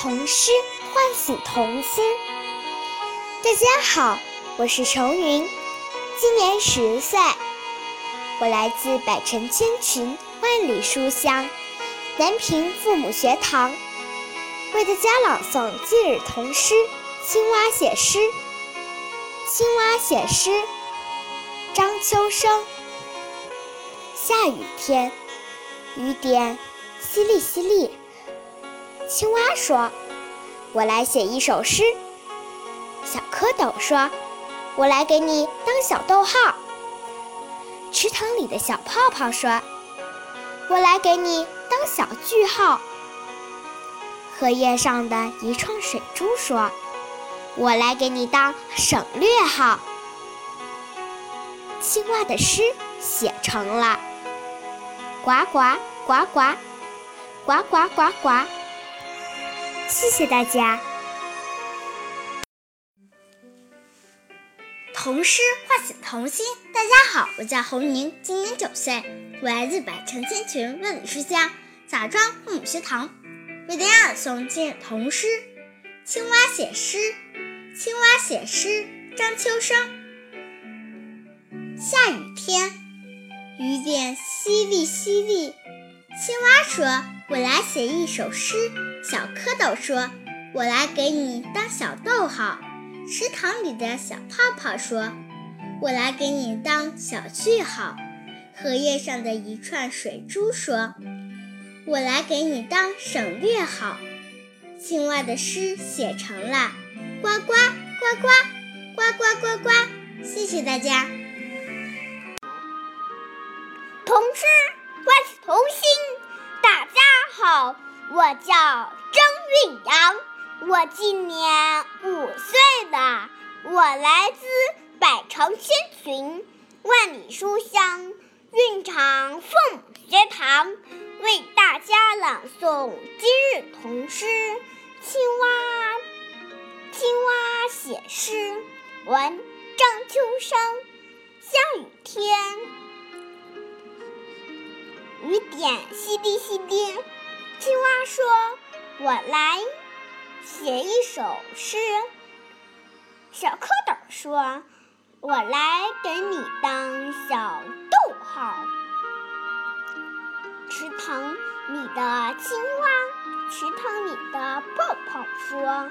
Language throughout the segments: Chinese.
童诗唤醒童心。大家好，我是程云，今年十岁，我来自百城千群、万里书香南平父母学堂，为大家朗诵今日童诗《青蛙写诗》。青蛙写诗，张秋生。下雨天，雨点淅沥淅沥。青蛙说：“我来写一首诗。”小蝌蚪说：“我来给你当小逗号。”池塘里的小泡泡说：“我来给你当小句号。”荷叶上的一串水珠说：“我来给你当省略号。”青蛙的诗写成了，呱呱呱呱，呱呱呱呱。谢谢大家。童诗唤醒童心。大家好，我叫侯宁，今年九岁，我来自百城千群，万里书香枣庄父母学堂，为大家朗诵今日童诗《青蛙写诗》。青蛙写诗，张秋生。下雨天，雨点淅沥淅沥。青蛙说：“我来写一首诗。”小蝌蚪说：“我来给你当小逗号。”池塘里的小泡泡说：“我来给你当小句号。”荷叶上的一串水珠说：“我来给你当省略号。”青蛙的诗写成了，呱呱呱呱，呱呱呱呱。谢谢大家。童诗万事童心。大家好，我叫张韵阳，我今年五岁了，我来自百城千群，万里书香韵场父母学堂，为大家朗诵今日童诗《青蛙》。青蛙写诗，文张秋生。下雨天。雨点淅沥淅沥，青蛙说：“我来写一首诗。”小蝌蚪说：“我来给你当小逗号。”池塘里的青蛙，池塘里的泡泡说：“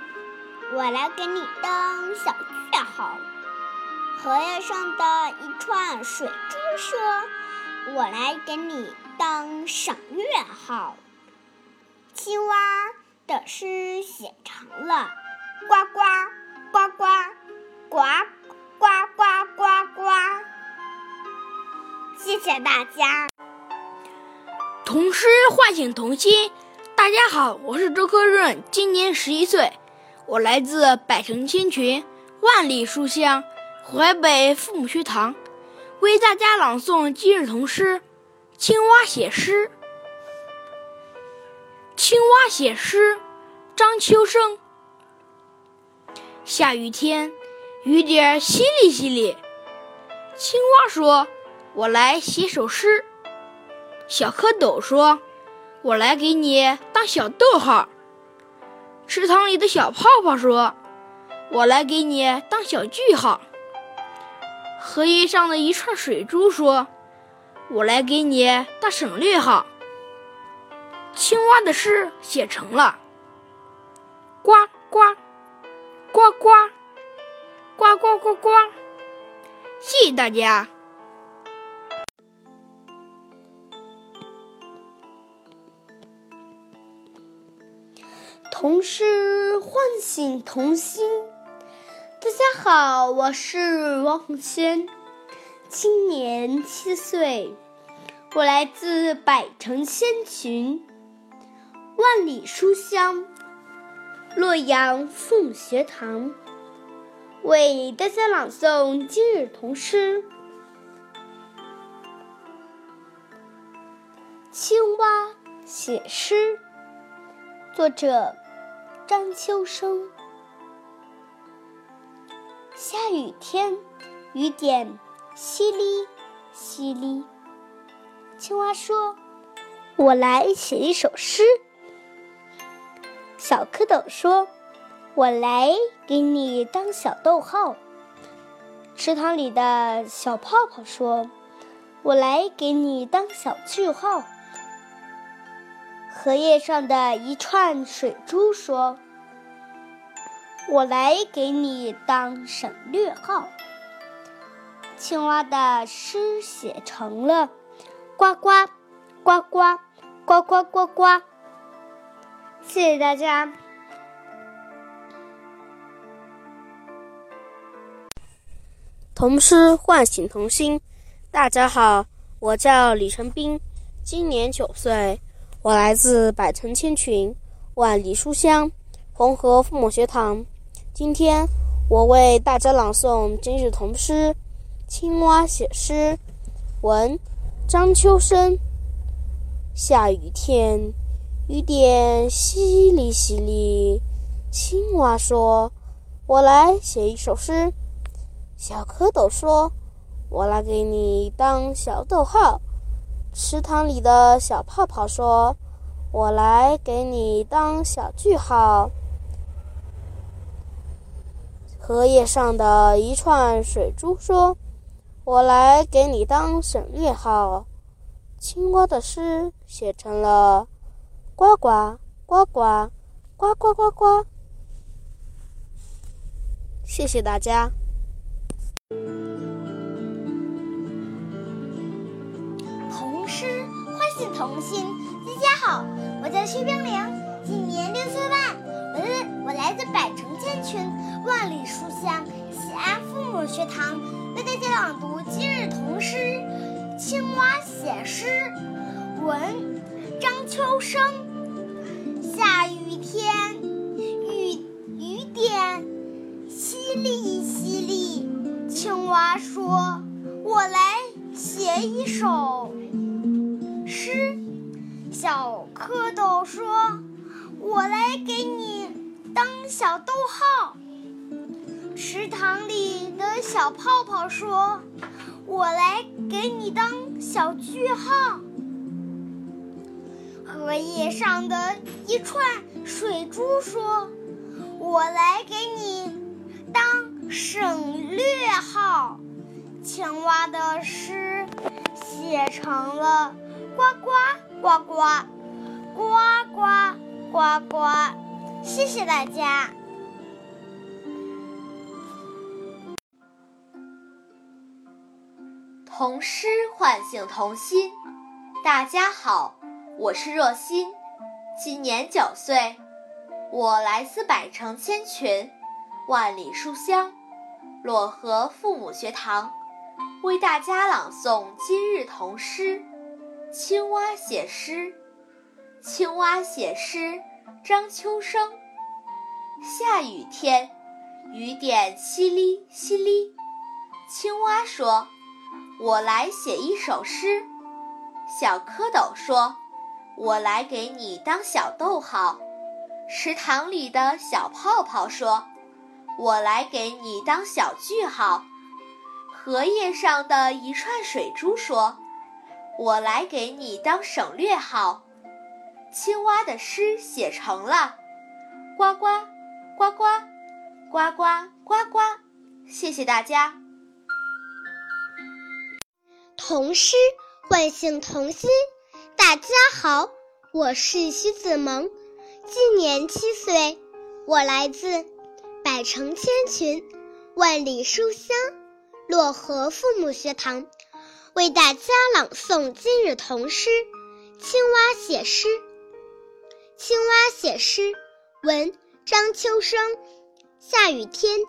我来给你当小句号。”荷叶上的一串水珠说：“我来给你。”当省略号，青蛙的诗写成了，呱呱呱呱呱呱呱呱呱。谢谢大家。童诗唤醒童心。大家好，我是周科润，今年十一岁，我来自百城千群，万里书香淮北父母学堂，为大家朗诵今日童诗。青蛙写诗，青蛙写诗，张秋生。下雨天，雨点淅沥淅沥。青蛙说：“我来写首诗。”小蝌蚪说：“我来给你当小逗号。”池塘里的小泡泡说：“我来给你当小句号。”荷叶上的一串水珠说。我来给你当省略号。青蛙的诗写成了，呱呱呱呱呱呱呱呱。谢谢大家。童诗唤醒童心。大家好，我是王红轩。今年七岁，我来自百城千群，万里书香洛阳父母学堂，为大家朗诵今日童诗《青蛙写诗》，作者张秋生。下雨天，雨点。淅沥淅沥，青蛙说：“我来写一首诗。”小蝌蚪说：“我来给你当小逗号。”池塘里的小泡泡说：“我来给你当小句号。”荷叶上的一串水珠说：“我来给你当省略号。”青蛙的诗写成了：“呱呱，呱呱，呱呱呱呱。”谢谢大家。童诗唤醒童心。大家好，我叫李成斌，今年九岁，我来自百城千群，万里书香，红河父母学堂。今天我为大家朗诵今日童诗《青蛙写诗》，文张秋生。下雨天。雨点淅沥淅沥，青蛙说：“我来写一首诗。”小蝌蚪说：“我来给你当小逗号。”池塘里的小泡泡说：“我来给你当小句号。”荷叶上的一串水珠说：“我来给你当省略号。”青蛙的诗写成了。呱呱呱呱呱呱呱呱！谢谢大家。童诗唤醒童心。大家好，我叫薛冰凌，今年六岁半，我来我来自百城千群，万里书香西安父母学堂，为大家朗读今日童诗《青蛙写诗》，文张秋生。天，雨雨点淅沥淅沥。青蛙说：“我来写一首诗。”小蝌蚪说：“我来给你当小逗号。”池塘里的小泡泡说：“我来给你当小句号。”荷叶上的一串水珠说：“我来给你当省略号。”青蛙的诗写成了：“呱呱呱呱，呱呱呱呱。”谢谢大家。童诗唤醒童心。大家好。我是若欣，今年九岁，我来自百城千群，万里书香，漯河父母学堂，为大家朗诵今日童诗《青蛙写诗》。青蛙写诗，张秋生。下雨天，雨点淅沥淅沥。青蛙说：“我来写一首诗。”小蝌蚪说。我来给你当小逗号。池塘里的小泡泡说我来给你当小句号。荷叶上的一串水珠说我来给你当省略号。青蛙的诗写成了呱呱呱呱呱呱呱呱。谢谢大家。童诗唤醒童心大家好，我是徐子萌，今年七岁，我来自百城千群，万里书香漯河父母学堂，为大家朗诵今日童诗《青蛙写诗》。青蛙写诗，文张秋生。下雨天，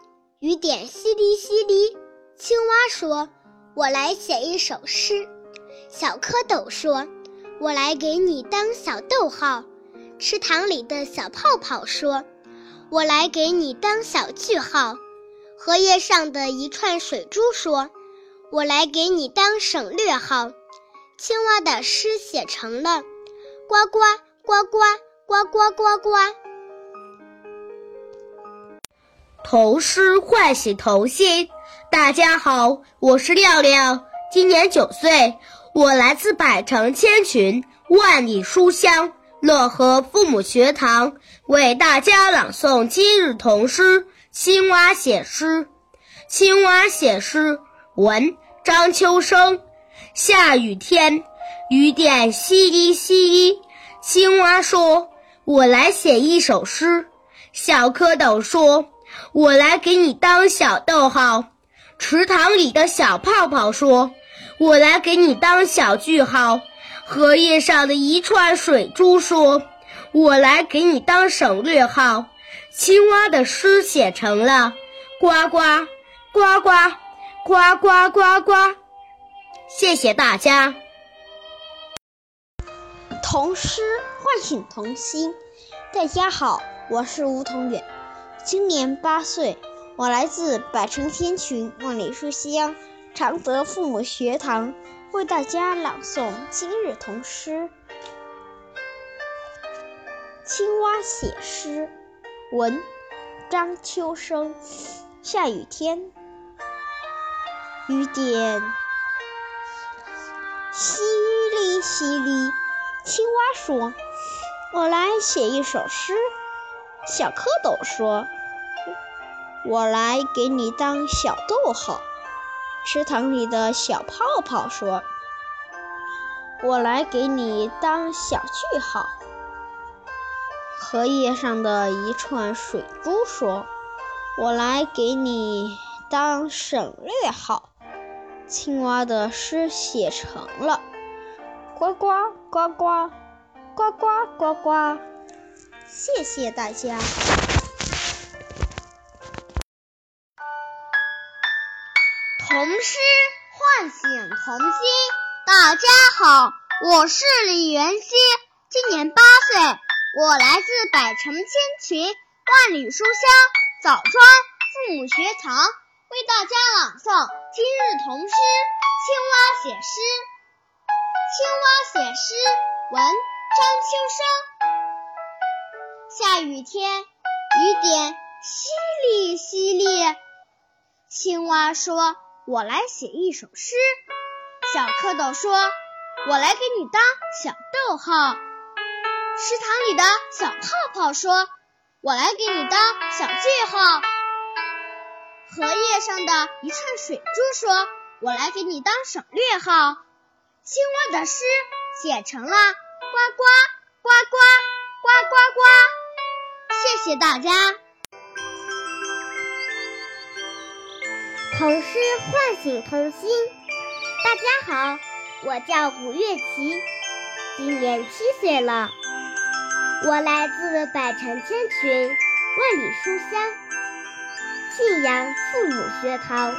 雨点淅沥淅沥。青蛙说：“我来写一首诗。”小蝌蚪说。我来给你当小逗号，池塘里的小泡泡说：“我来给你当小句号。”荷叶上的一串水珠说：“我来给你当省略号。”青蛙的诗写成了：“呱呱呱呱呱呱呱呱。”童诗唤醒童心。大家好，我是亮亮，今年九岁。我来自百城千群，万里书香，乐和父母学堂为大家朗诵今日童诗《青蛙写诗》。青蛙写诗，文张秋生。下雨天，雨点淅沥淅沥。青蛙说：“我来写一首诗。”小蝌蚪说：“我来给你当小逗号。”池塘里的小泡泡说：“我来给你当小句号。”荷叶上的一串水珠说：“我来给你当省略号。”青蛙的诗写成了：呱呱呱呱呱呱呱呱。谢谢大家。童诗唤醒童心。大家好，我是吴同远，今年八岁，我来自百城千群万里书香常德父母学堂。为大家朗诵今日童诗《青蛙写诗》，文张秋生。下雨天，雨点淅沥淅沥。青蛙说：“我来写一首诗。”小蝌蚪说：“我来给你当小逗号。”池塘里的小泡泡说我来给你当小句号。荷叶上的一串水珠说我来给你当省略号青蛙的诗写成了呱呱呱呱呱呱呱呱。谢谢大家。童诗唤醒童心。大家好，我是李元熙，今年八岁，我来自百城千群万里书香枣庄父母学堂，为大家朗诵今日童诗《青蛙写诗》。青蛙写诗，文张秋生。下雨天，雨点淅沥淅沥。青蛙说。我来写一首诗。小蝌蚪说：“我来给你当小逗号。”池塘里的小泡泡说：“我来给你当小句号。”荷叶上的一串水珠说：“我来给你当省略号。”青蛙的诗写成了：呱呱呱呱呱呱呱。谢谢大家。童诗唤醒童心。大家好，我叫古月琪，今年七岁了。我来自百城千群，万里书香，信阳父母学堂，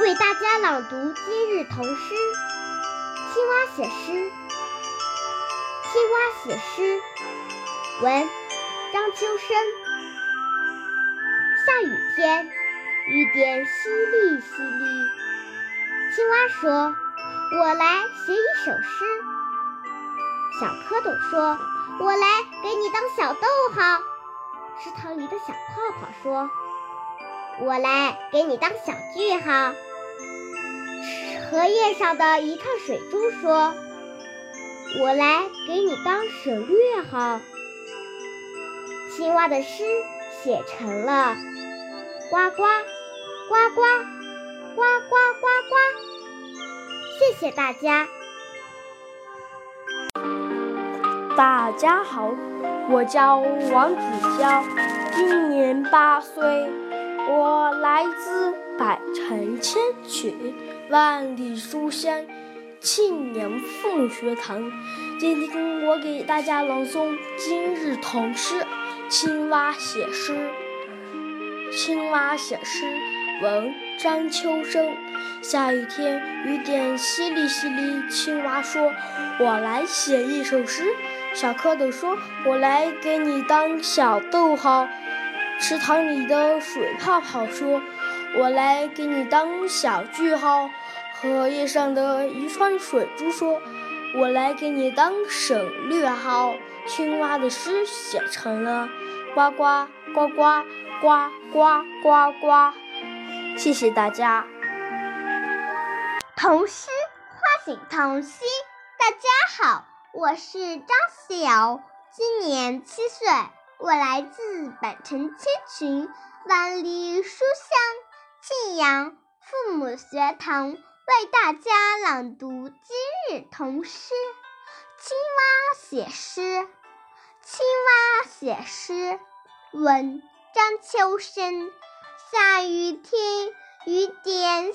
为大家朗读今日童诗《青蛙写诗》。青蛙写诗，文张秋生。下雨天。雨点淅沥淅沥，青蛙说：“我来写一首诗。”小蝌蚪说：“我来给你当小逗号。”池塘里的小泡泡说：“我来给你当小句号。”荷叶上的一串水珠说：“我来给你当省略号。”青蛙的诗写成了：呱呱。呱呱呱呱呱呱！谢谢大家。大家好，我叫王子娇，今年八岁，我来自百城千曲，万里书香，庆阳父母学堂。今天我给大家朗诵今日童诗《青蛙写诗》。青蛙写诗。文张秋生。下雨天，雨点淅沥淅沥。青蛙说：“我来写一首诗。”小蝌蚪说：“我来给你当小逗号。”池塘里的水泡泡说：“我来给你当小句号。”荷叶上的一串水珠说：“我来给你当省略号。”青蛙的诗写成了：呱呱呱呱呱呱呱呱。谢谢大家。童诗唤醒童心。大家好，我是张思瑶，今年七岁，我来自百城千群，万里书香庆阳父母学堂，为大家朗读今日童诗。青蛙写诗，青蛙写诗，文张秋生。下雨天，雨点淅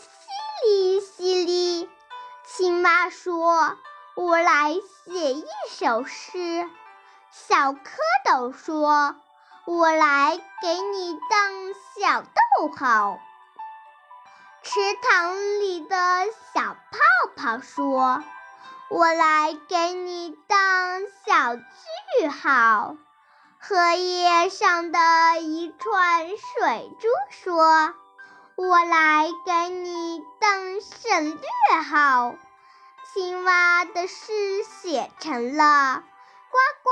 沥淅沥，青蛙说：“我来写一首诗。”小蝌蚪说：“我来给你当小逗号。”池塘里的小泡泡说：“我来给你当小句号。”荷叶上的一串水珠说：“我来给你当省略号。”青蛙的诗写成了“呱呱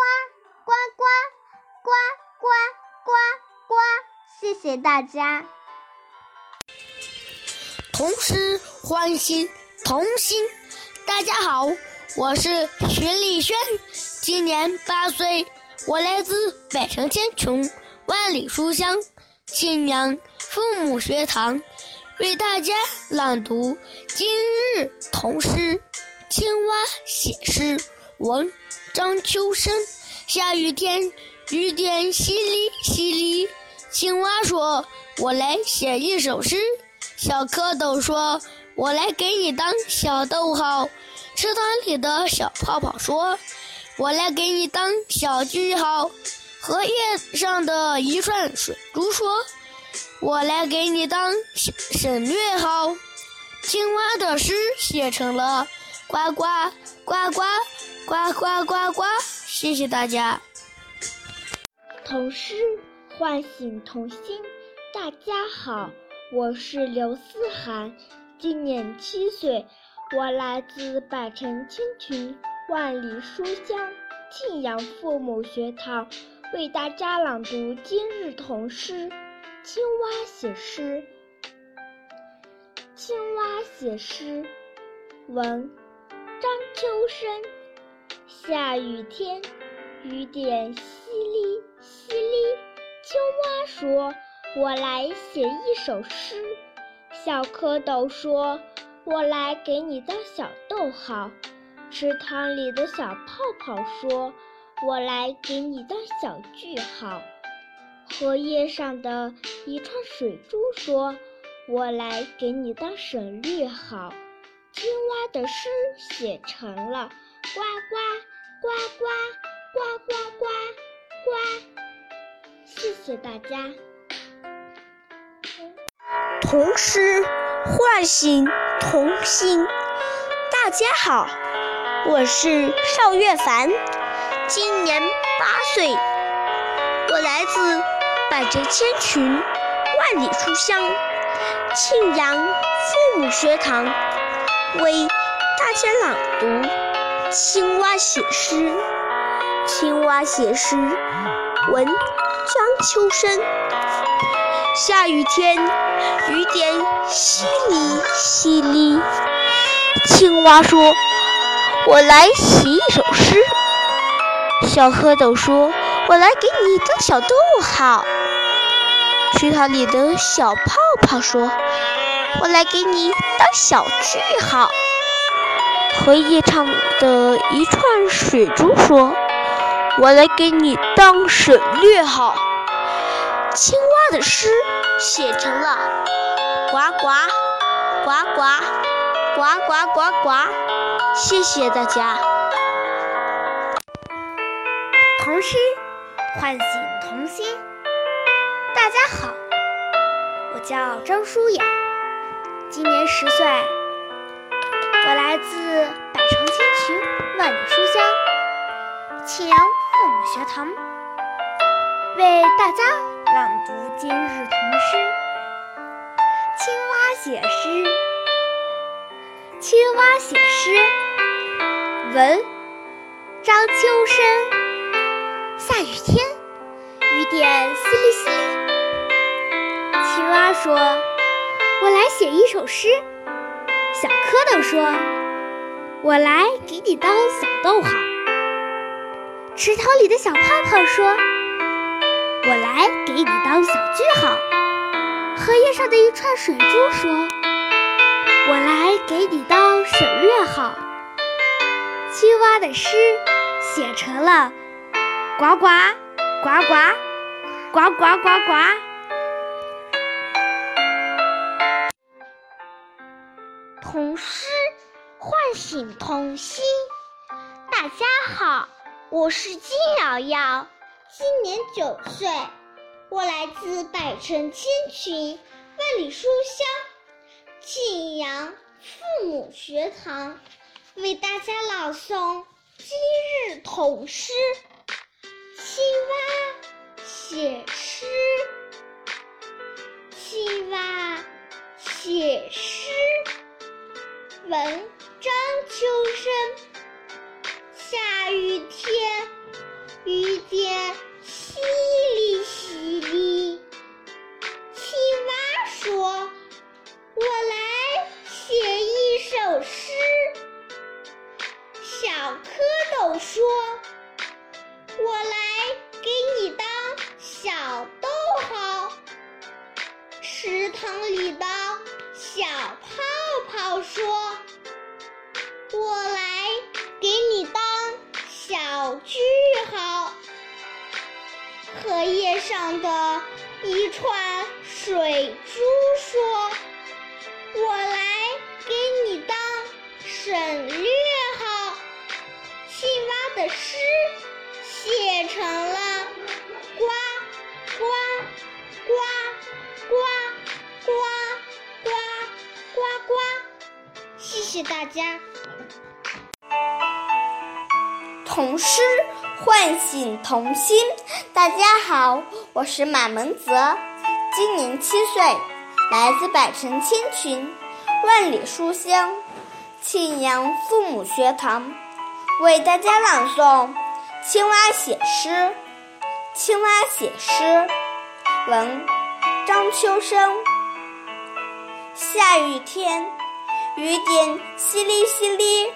呱呱呱呱呱呱”。谢谢大家。童诗欢心童心。大家好，我是徐丽轩，今年八岁，我来自百城千穷，万里书香庆阳父母学堂，为大家朗读今日童诗。青蛙写诗，文张秋生。下雨天，雨点淅沥淅沥，青蛙说：“我来写一首诗。”小蝌蚪说：“我来给你当小逗号。”池塘里的小泡泡说：“我来给你当小句号。”荷叶上的一串水珠说：“我来给你当省略号。”青蛙的诗写成了“呱呱呱呱呱呱呱呱”。谢谢大家。童诗唤醒童心。大家好。我是刘思涵，今年七岁，我来自百城千群，万里书香庆阳父母学堂，为大家朗读今日童诗。青蛙写诗，青蛙写诗，文张秋生。下雨天，雨点淅沥淅沥，青蛙说。我来写一首诗，小蝌蚪说：“我来给你当小逗号。”池塘里的小泡泡说：“我来给你当小句号。”荷叶上的一串水珠说：“我来给你当省略号。”青蛙的诗写成了“呱呱呱呱呱呱呱呱”。谢谢大家。童诗唤醒童心。大家好，我是邵月凡，今年八岁，我来自百城千群，万里书香庆阳父母学堂，为大家朗读《青蛙写诗》。青蛙写诗，文张秋生。下雨天，雨点淅沥淅沥。青蛙说：“我来写一首诗。”小蝌蚪说：“我来给你当小逗号。”池塘里的小泡泡说：“我来给你当小句号。”荷叶上的一串水珠说：“我来给你当省略号。”青蛙的诗写成了“呱呱呱呱呱呱呱呱”，谢谢大家。童诗唤醒童心。大家好，我叫张舒雅，今年十岁，我来自百城千群，万里书香庆阳父母学堂，为大家。朗读今日童诗。青蛙写诗，青蛙写诗，文张秋生。下雨天，雨点淅沥淅沥。青蛙说：“我来写一首诗。”小蝌蚪说：“我来给你当小逗号。”池塘里的小泡泡说：“我来给你当小句号。”荷叶上的一串水珠说：“我来给你当省略号。”青蛙的诗写成了“呱呱呱呱呱呱呱呱”。童诗唤醒童心。大家好，我是金瑶瑶，今年九岁，我来自百城千群、万里书香庆阳父母学堂，为大家朗诵今日童诗。青蛙写诗，青蛙写诗，文张秋生。下雨天，雨点淅沥淅沥。蝌蚪说：“我来给你当小逗号。”池塘里的小泡泡说：“我来给你当。”小句号，荷叶上的一串水珠说：“我来给你当省略。”的诗写成了“呱呱呱呱呱呱呱呱”。谢谢大家。童诗唤醒童心。大家好，我是马萌泽，今年七岁，来自百城千群、万里书香庆阳父母学堂，为大家朗诵《青蛙写诗》。青蛙写诗，文张秋生。下雨天，雨点淅沥淅沥。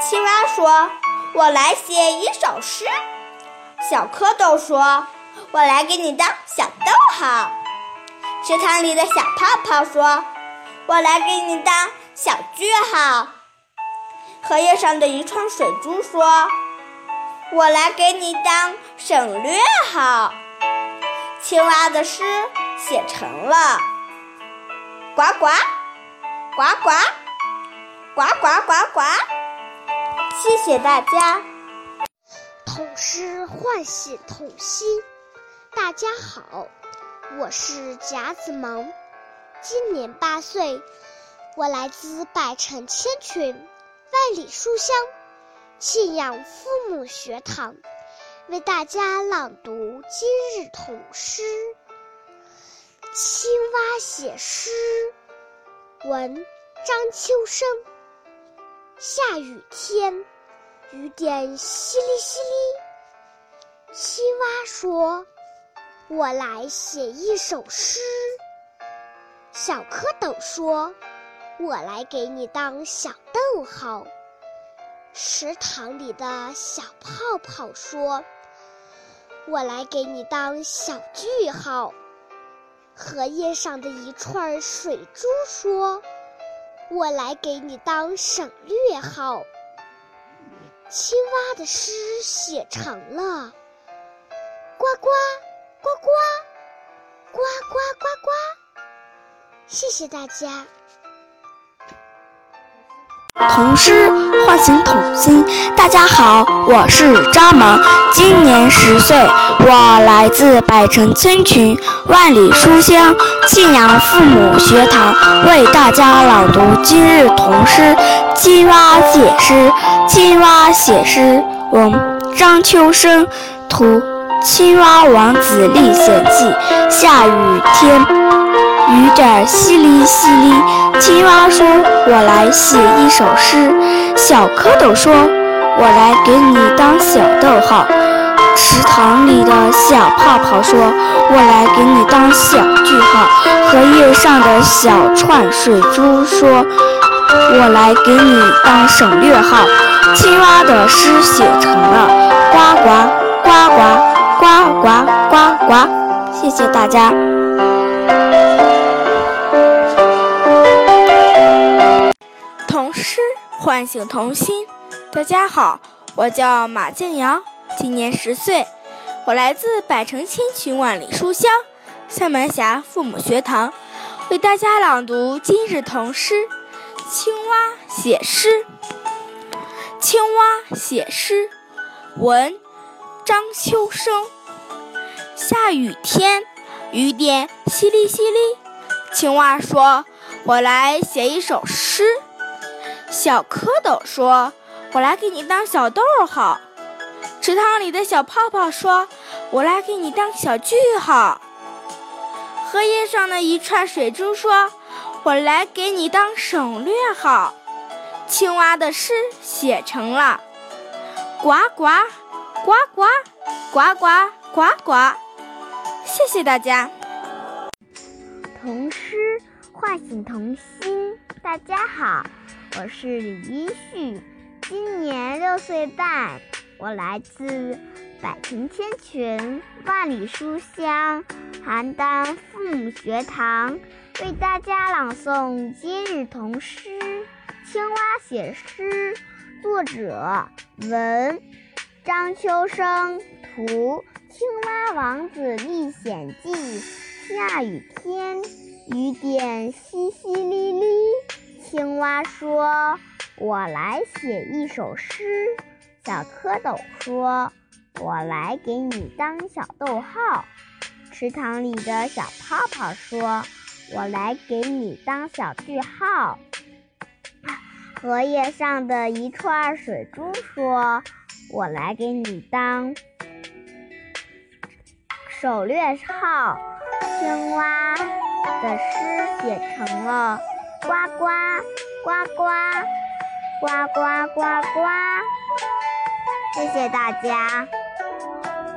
青蛙说。我来写一首诗。小蝌蚪说：“我来给你当小逗号。”池塘里的小泡泡说：“我来给你当小句号。”荷叶上的一串水珠，说：“我来给你当省略号。”青蛙的诗写成了，呱呱，呱呱，呱呱呱呱。谢谢大家。童诗唤醒童心。大家好，我是贾子萌，今年八岁，我来自百城千群万里书香庆阳父母学堂，为大家朗读今日童诗。青蛙写诗，文张秋生。下雨天，雨点淅沥淅沥。青蛙说：“我来写一首诗。”小蝌蚪说：“我来给你当小逗号。”池塘里的小泡泡说：“我来给你当小句号。”荷叶上的一串水珠说。我来给你当省略号。青蛙的诗写成了“呱呱呱呱呱呱呱呱”。谢谢大家。童诗唤醒童心。大家好，我是张萌，今年十岁，我来自百城千群、万里书香庆阳父母学堂，为大家朗读今日童诗《青蛙写诗》。青蛙写诗，文张秋生，图青蛙王子历险记。下雨天。雨点淅沥淅沥，青蛙说：“我来写一首诗。”小蝌蚪说：“我来给你当小逗号。”池塘里的小泡泡说：“我来给你当小句号。”荷叶上的小串水珠说：“我来给你当省略号。”青蛙的诗写成了。呱呱呱呱呱呱呱呱，谢谢大家。诗唤醒童心。大家好，我叫马静瑶，今年十岁，我来自百城千群万里书香三门峡父母学堂，为大家朗读今日童诗《青蛙写诗》。青蛙写诗，文张秋生。下雨天，雨点淅沥淅沥。青蛙说：“我来写一首诗。”小蝌蚪说：“我来给你当小逗号。”池塘里的小泡泡说：“我来给你当小句号。”荷叶上的一串水珠说：“我来给你当省略号。”青蛙的诗写成了，呱呱呱呱呱呱呱呱。谢谢大家。童诗唤醒童心。大家好，我是李一旭，今年六岁半，我来自百城千群、万里书香邯郸父母学堂，为大家朗诵今日童诗。青蛙写诗，作者文张秋生，图《青蛙王子历险记》。下雨天，雨点淅淅沥沥。青蛙说：“我来写一首诗。”小蝌蚪说：“我来给你当小逗号。”池塘里的小泡泡说：“我来给你当小句号。”荷叶上的一串水珠说：“我来给你当省略号。”青蛙的诗写成了呱呱呱呱呱呱呱呱。谢谢大家。